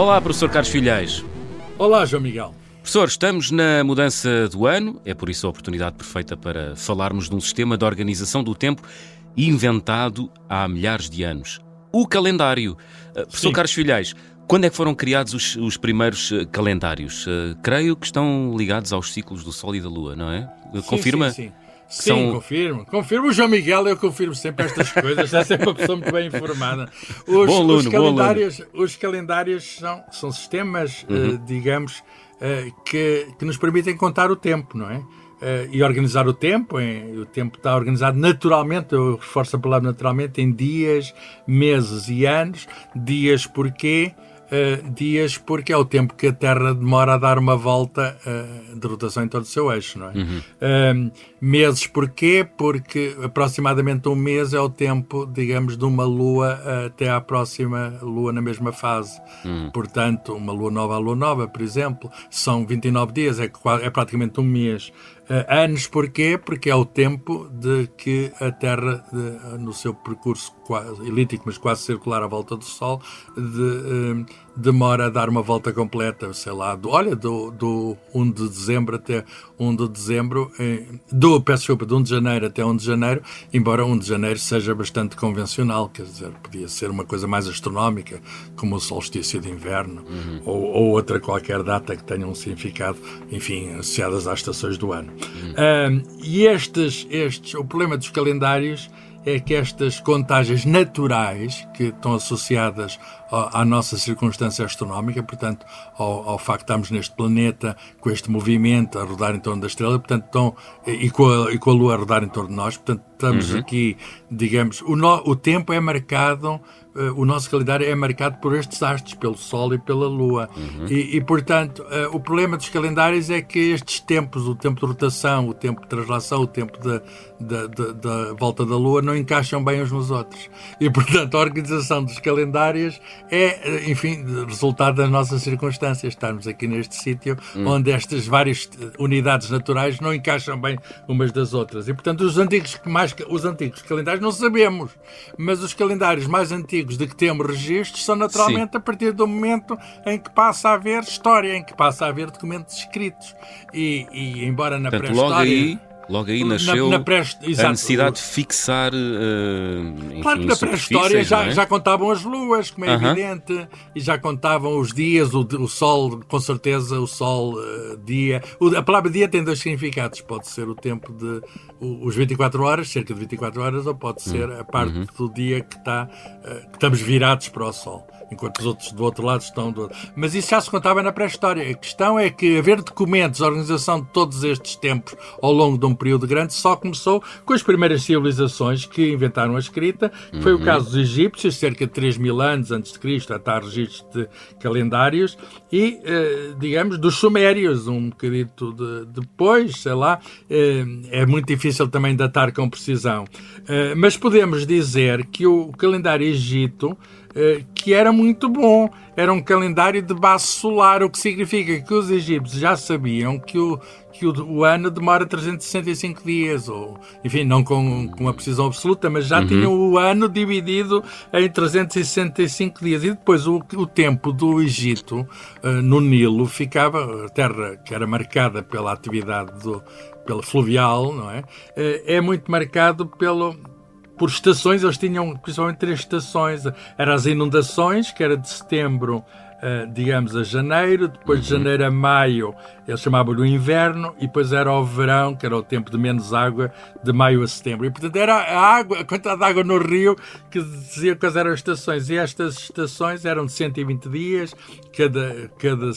Olá, professor Carlos Filhais. Olá, João Miguel. Professor, estamos na mudança do ano, é por isso a oportunidade perfeita para falarmos de um sistema de organização do tempo inventado há milhares de anos. O calendário. Uh, professor. Carlos Filhais, quando é que foram criados os, os primeiros uh, calendários? Uh, creio que estão ligados aos ciclos do Sol e da Lua, não é? Sim, Confirma? Sim, sim. Sim, são... confirmo. Confirmo o João Miguel, eu confirmo sempre estas coisas, é sempre uma pessoa muito bem informada. Os, bom aluno, os calendários, os calendários são, são sistemas, uhum. uh, digamos, uh, que, que nos permitem contar o tempo, não é? Uh, e organizar o tempo, em, o tempo está organizado naturalmente, eu reforço a palavra naturalmente, em dias, meses e anos. Dias porquê? Uh, dias, porque é o tempo que a Terra demora a dar uma volta uh, de rotação em torno do seu eixo, não é? Uhum. Uh, meses, porquê? Porque aproximadamente um mês é o tempo, digamos, de uma lua até à próxima lua na mesma fase. Uhum. Portanto, uma lua nova à lua nova, por exemplo, são 29 dias, é, é praticamente um mês. Uh, anos porquê? Porque é o tempo de que a Terra, de, no seu percurso quase, elíptico, mas quase circular à volta do Sol, de, uh, demora a dar uma volta completa, sei lá, do, olha, do, do 1 de dezembro até 1 de dezembro, do, peço desculpa, de 1 de janeiro até 1 de janeiro, embora 1 de janeiro seja bastante convencional, quer dizer, podia ser uma coisa mais astronómica, como o solstício de inverno, uhum. ou, ou, outra qualquer data que tenha um significado, enfim, associadas às estações do ano. Uhum. e estes, estes, o problema dos calendários é que estas contagens naturais que estão associadas à nossa circunstância astronómica, portanto, ao, ao, facto de estarmos neste planeta com este movimento a rodar em torno da estrela, portanto, estão, e, com a, e com a Lua a rodar em torno de nós, portanto, estamos uhum. aqui, digamos, o, no, o tempo é marcado uh, o nosso calendário é marcado por estes astros, pelo Sol e pela Lua. Uhum. E, e, portanto, uh, o problema dos calendários é que estes tempos, o tempo de rotação, o tempo de translação, o tempo da volta da Lua, não encaixam bem uns nos outros. E, portanto, a organização dos calendários é, eh, enfim, resultado das nossas circunstâncias. Estarmos aqui neste sítio uhum. onde estas várias unidades naturais não encaixam bem umas das outras. E, portanto, os antigos, mais, os antigos calendários não sabemos, mas os calendários mais antigos antigos de que temos registros são naturalmente Sim. a partir do momento em que passa a haver história, em que passa a haver documentos escritos. E, e embora na pré-história Logo aí nasceu na, na a necessidade de fixar. Uh, enfim, claro que na pré-história já, é? já contavam as luas, como é uh -huh. evidente, e já contavam os dias, o, o sol, com certeza, o sol, uh, dia. O, a palavra dia tem dois significados: pode ser o tempo de. O, os 24 horas, cerca de 24 horas, ou pode ser -huh. a parte -huh. do dia que, está, uh, que estamos virados para o sol enquanto os outros do outro lado estão do outro. Mas isso já se contava na pré-história. A questão é que haver documentos, a organização de todos estes tempos ao longo de um período grande só começou com as primeiras civilizações que inventaram a escrita, que foi uhum. o caso dos egípcios, cerca de 3 mil anos antes de Cristo, até registros de calendários, e, eh, digamos, dos sumérios, um bocadito de, depois, sei lá, eh, é muito difícil também datar com precisão. Eh, mas podemos dizer que o calendário egito que era muito bom. Era um calendário de base solar, o que significa que os egípcios já sabiam que o, que o, o ano demora 365 dias, ou enfim, não com, com uma precisão absoluta, mas já uhum. tinham o ano dividido em 365 dias. E depois o, o tempo do Egito uh, no Nilo ficava, a terra que era marcada pela atividade do, pela fluvial, não é? Uh, é muito marcado pelo por estações, eles tinham principalmente três estações. Eram as inundações, que era de setembro digamos, a janeiro, depois de uhum. janeiro a maio eles chamavam-lhe o inverno, e depois era o verão, que era o tempo de menos água, de maio a setembro. E portanto era a água, a quantidade de água no rio que dizia quais eram as estações. E estas estações eram de 120 dias, cada, cada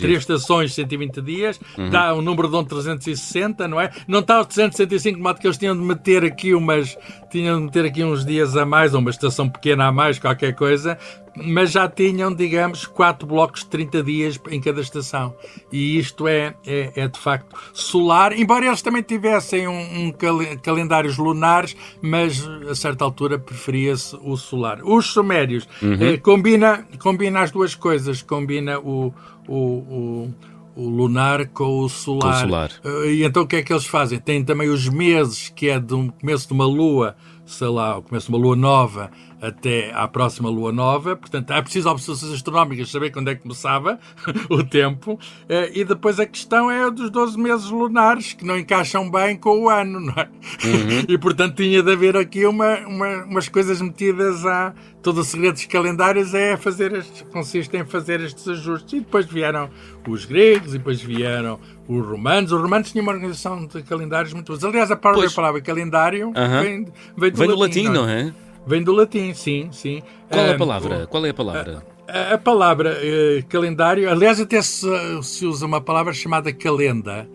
três estações 120 dias, uhum. dá um número de um 360, não é? Não está os 365, de modo que eles tinham de meter aqui umas, tinham de meter aqui uns dias a mais, ou uma estação pequena a mais, qualquer coisa, mas já tinham, digamos, quatro blocos de 30 dias em cada estação. E isto é, é, é de facto solar, embora eles também tivessem um, um cal calendários lunares, mas a certa altura preferia-se o solar. Os sumérios uhum. eh, combina, combina as duas coisas, combina o, o, o o lunar com o solar. Com o solar. Eh, e então o que é que eles fazem? Têm também os meses, que é do começo de uma lua, sei lá, o começo de uma lua nova até à próxima lua nova. Portanto, é preciso observações astronómicas saber quando é que começava o tempo. Eh, e depois a questão é dos 12 meses lunares, que não encaixam bem com o ano, não é? Uhum. E, portanto, tinha de haver aqui uma, uma, umas coisas metidas a... Todo o segredo dos calendários é fazer estes, consiste em fazer estes ajustes. E depois vieram os gregos, e depois vieram os romanos. Os romanos tinham uma organização de calendários muito boa. Aliás, a palavra, a palavra calendário vem, vem, do vem latim, do latim, não é? Vem do latim, sim, sim. Qual é a palavra? Qual é a palavra? A, a palavra uh, calendário, aliás, até se, se, usa uma palavra chamada calenda.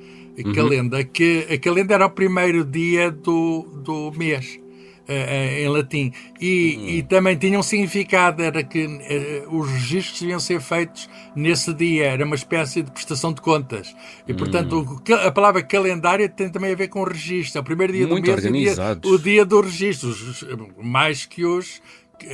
Uhum. Calenda, que a calenda era o primeiro dia do, do mês. Uh, em latim. E, uhum. e, também tinha um significado, era que uh, os registros deviam ser feitos nesse dia, era uma espécie de prestação de contas. E, portanto, uhum. a palavra calendário tem também a ver com o registro. É o primeiro dia Muito do mês, o dia, o dia do registro, mais que os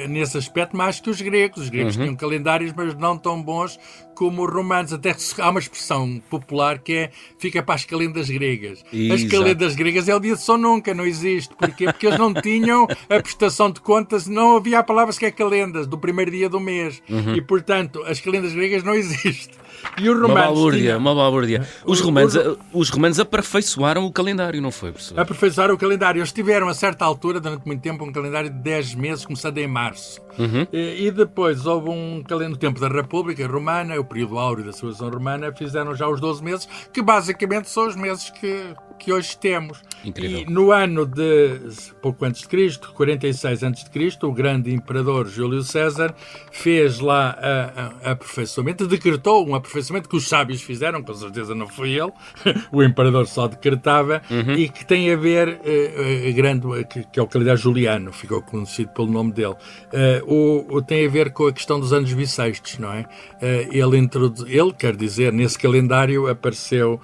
nesse aspecto mais que os gregos. Os gregos uhum. tinham calendários, mas não tão bons como os romanos. Até há uma expressão popular que é fica para as calendas gregas. Exato. As calendas gregas é o dia de São Nunca, não existe. Porquê? Porque eles não tinham a prestação de contas, não havia a palavra sequer calendas do primeiro dia do mês. Uhum. E, portanto, as calendas gregas não existem. E os romanos. Uma balúrdia, tinham... uma balúrdia. Os romanos, os... os romanos aperfeiçoaram o calendário, não foi, professor? Aperfeiçoaram o calendário. Eles tiveram, a certa altura, durante muito tempo, um calendário de 10 meses, começando em março. Uhum. E, e, depois houve um calendário no tempo da República Romana, período áureo da civilização romana, fizeram já os 12 meses, que basicamente são os meses que que hoje temos. Incrível. E no ano de pouco antes de Cristo, 46 antes de Cristo, o grande imperador Júlio César fez lá a, a, aperfeiçoamento, decretou um aperfeiçoamento que os sábios fizeram, com certeza não foi ele, o imperador só decretava, uhum. e que tem a ver, uh, grande, que, que, é o calendário juliano, ficou conhecido pelo nome dele, uh, o, o, tem a ver com a questão dos anos bissextos, não é? Uh, ele, ele, quer dizer, nesse calendário apareceu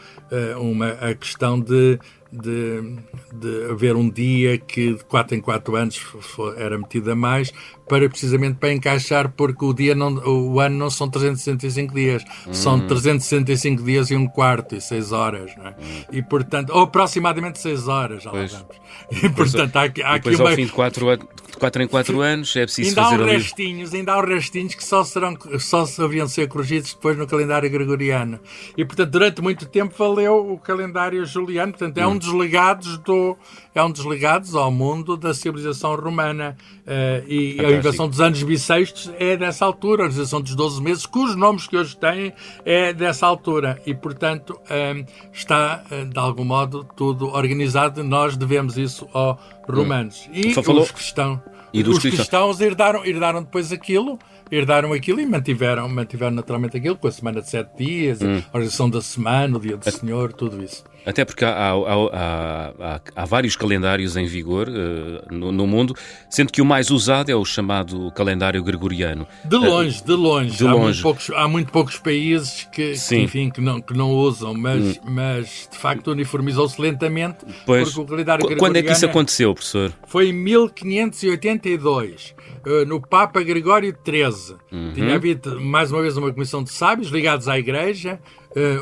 uma, a questão de de, de, haver um dia que de 4 em 4 anos era metido a mais, para precisamente para encaixar, porque o dia não, o ano não são 365 dias, hum. são 365 dias e um quarto e 6 horas, é? Hum. E portanto, ou aproximadamente 6 horas, já pois. E portanto, há, há aqui uma... ao fim de 4, 4 em 4 anos é preciso ainda fazer há restinhos, ainda há restinhos que só serão só haviam de ser corrigidos depois no calendário gregoriano. E portanto, durante muito tempo valeu o calendário juliano, portanto, é hum. um dos legados do é um dos legados ao mundo da civilização romana. Uh, e Fantástico. a invenção dos anos bissextos é dessa altura, a organização dos 12 meses, cujos nomes que hoje têm é dessa altura. E, portanto, um, está, eh, de algum modo, tudo organizado. Nós devemos isso aos romanos. Hum. E Falou... os cristãos. E os cristãos, cristãos herdaram, herdaram depois aquilo herdaram aquilo e mantiveram, mantiveram naturalmente aquilo com a semana de sete dias, hum. a organização da semana, o dia do Senhor, tudo isso. Até porque há, há, há, há, vários calendários em vigor uh, no, no, mundo, sendo que o mais usado é o chamado calendário gregoriano. De longe, uh, de longe. De há, longe. Muito poucos, há muito poucos países que, que, enfim, que, não, que não usam, mas, hum. mas de facto uniformizou-se lentamente. Pois, o calendário gregoriano. Quando é que isso aconteceu, professor? Foi em 1582. Eh, no Papa Gregório XIII. Uhum. Tinha havido, mais uma vez, uma comissão de sábios ligados à Igreja,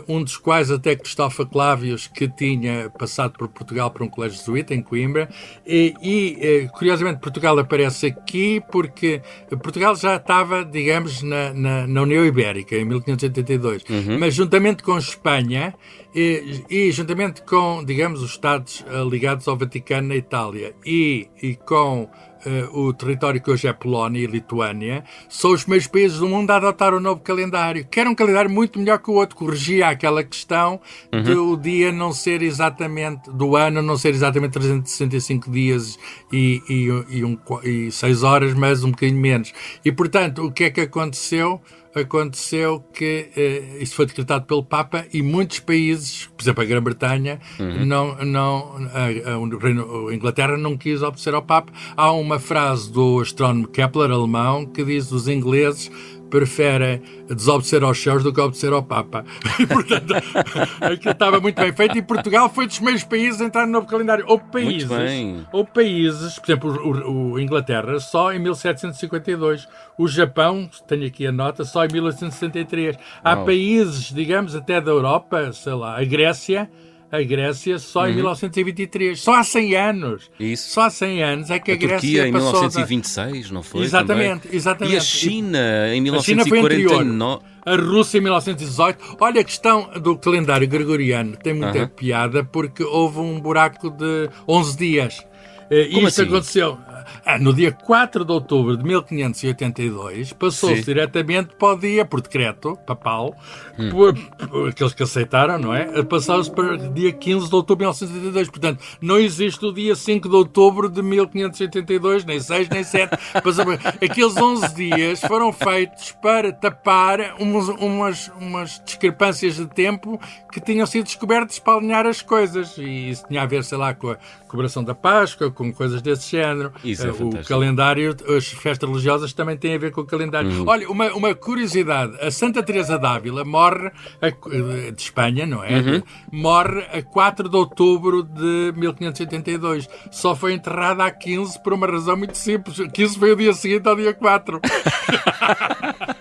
um dos quais até Cristóvão Clávios, que tinha passado por Portugal para um colégio jesuíta em Coimbra, e, e uh, curiosamente Portugal aparece aqui porque Portugal já estava, digamos, na, na, na União Ibérica, em 1582, uhum. mas juntamente com Espanha e, e, juntamente com, digamos, os Estados uh, ligados ao Vaticano na Itália e, e com uh, o território que hoje é Polónia e Lituânia, são os primeiros países do mundo a adotar o novo calendário, que era um calendário muito melhor que o outro, corrigia aquela questão uhum. de o dia não ser exatamente, do ano não ser exatamente 365 dias e, e, e, um, e 6 horas, mas um bocadinho menos. E, portanto, o que é que aconteceu? Aconteceu que uh, isso foi decretado pelo Papa e muitos países, por exemplo a Grã-Bretanha, uhum. não, não, a, a, a, Inglaterra não quis obedecer ao Papa. Há uma frase do astrónomo Kepler, alemão, que diz os ingleses prefere desobedecer aos céus do que obedecer ao Papa. E, portanto, aquilo estava muito bem feito e Portugal foi dos primeiros países a entrar no novo calendário. Ou países, ou países, por exemplo, o, o, Inglaterra, só em 1752. O Japão, tenho aqui a nota, só em 1863. Há países, digamos, até da Europa, sei lá, a Grécia, a Grécia só uhum. em 1923. Só há 100 anos. Isso. Só há 100 anos é que a, a Grécia Turquia em 1926, da... não foi? Exatamente, também? exatamente. E a China em 1949. A Rússia em 1918. Olha, a questão do calendário gregoriano tem muita piada porque houve um buraco de 11 dias. Eh, Como Isto assim? aconteceu. Ah, no dia 4 de outubro de 1582, passou-se diretamente para o dia, por decreto papal, hum. por, por, aqueles que aceitaram, não é? Passou-se para o dia 15 de outubro de 1982. Portanto, não existe o dia 5 de outubro de 1582, nem 6, nem 7. Aqueles 11 dias foram feitos para tapar umas, umas, umas discrepâncias de tempo que tinham sido descobertas para alinhar as coisas. E isso tinha a ver, sei lá, com a cobração da Páscoa, com coisas desse género. Isso é o calendário, as festas religiosas também têm a ver com o calendário. Uhum. Olha, uma, uma curiosidade: a Santa Teresa d'Ávila morre a, de Espanha, não é? Uhum. Morre a 4 de outubro de 1582. Só foi enterrada a 15 por uma razão muito simples. 15 foi o dia seguinte ao dia 4.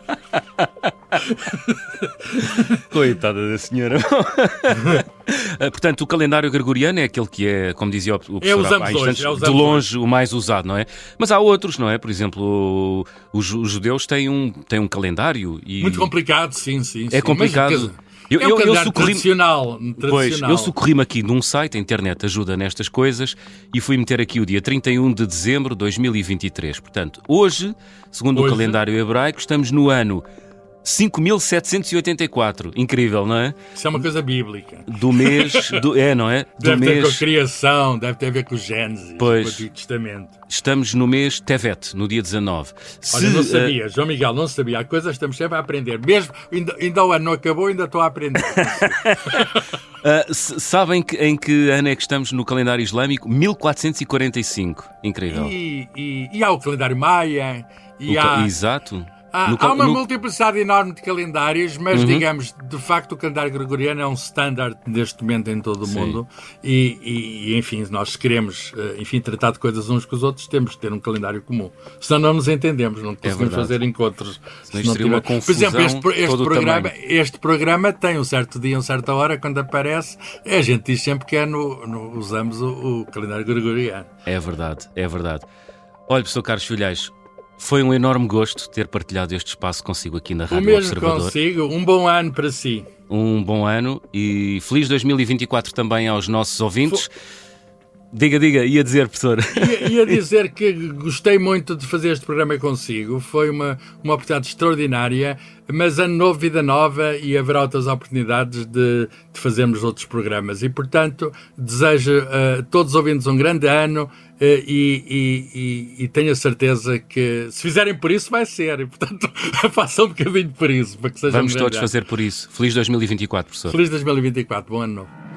Coitada da senhora. Eh, portanto, o calendário gregoriano é aquele que é, como dizia o professor é usamos hoje, é de longe hoje. o mais usado, não é? Mas há outros, não é? Por exemplo, os, judeus têm um, têm um calendário e... Muito complicado, sim, sim. É sim. complicado. Mas, eu, é um eu, eu socorri... tradicional, tradicional. Pois, eu socorri-me aqui num site, a internet ajuda nestas coisas, e fui meter aqui o dia 31 de dezembro de 2023. Portanto, hoje, segundo hoje? o calendário hebraico, estamos no ano 5.784. Incrível, não é? Isso é uma coisa bíblica. Do mês. Do, é, não é? Do deve mês... ter com a criação, deve ter a ver com o Gênesis, pois, com o Antigo Testamento. Estamos no mês Tevet, no dia 19. Se, Olha, não sabia, uh... João Miguel, não sabia. Há coisas que estamos sempre a aprender. Mesmo, ainda, ainda o ano não acabou, ainda estou a aprender. uh, sabem que, em que ano é que estamos no calendário islâmico? 1445. Incrível. E, e, e há o calendário maia. E o, há... Exato. Há, há uma no... multiplicidade enorme de calendários, mas uhum. digamos, de facto, o calendário gregoriano é um standard neste momento em todo o Sim. mundo. E, e, enfim, nós queremos, eh, enfim, tratar de coisas uns com os outros, temos que ter um calendário comum. Senão não nos entendemos, não é conseguimos é fazer encontros. Se não tiver... Por exemplo, este, este programa, este programa tem um certo dia, uma certa hora, quando aparece, a gente diz sempre que é no, no usamos o, o calendário gregoriano. É verdade, é verdade. Olha, professor Carlos Filhais, foi um enorme gosto ter partilhado este espaço consigo aqui na Rádio o mesmo Observador. consigo. Um bom ano para si. Um bom ano e feliz 2024 também aos nossos ouvintes. Diga, diga, ia dizer, professor. Ia, ia, dizer que gostei muito de fazer este programa consigo. Foi uma, uma oportunidade extraordinária, mas ano novo, vida nova e haverá outras oportunidades de, de fazermos outros programas. E, portanto, desejo a uh, todos os ouvintes um grande ano uh, e, e, e, tenho a certeza que se fizerem por isso, vai ser. E, portanto, façam um bocadinho por isso. Para que seja Vamos um todos ano. fazer por isso. Feliz 2024, professor. Feliz 2024. Bom ano novo.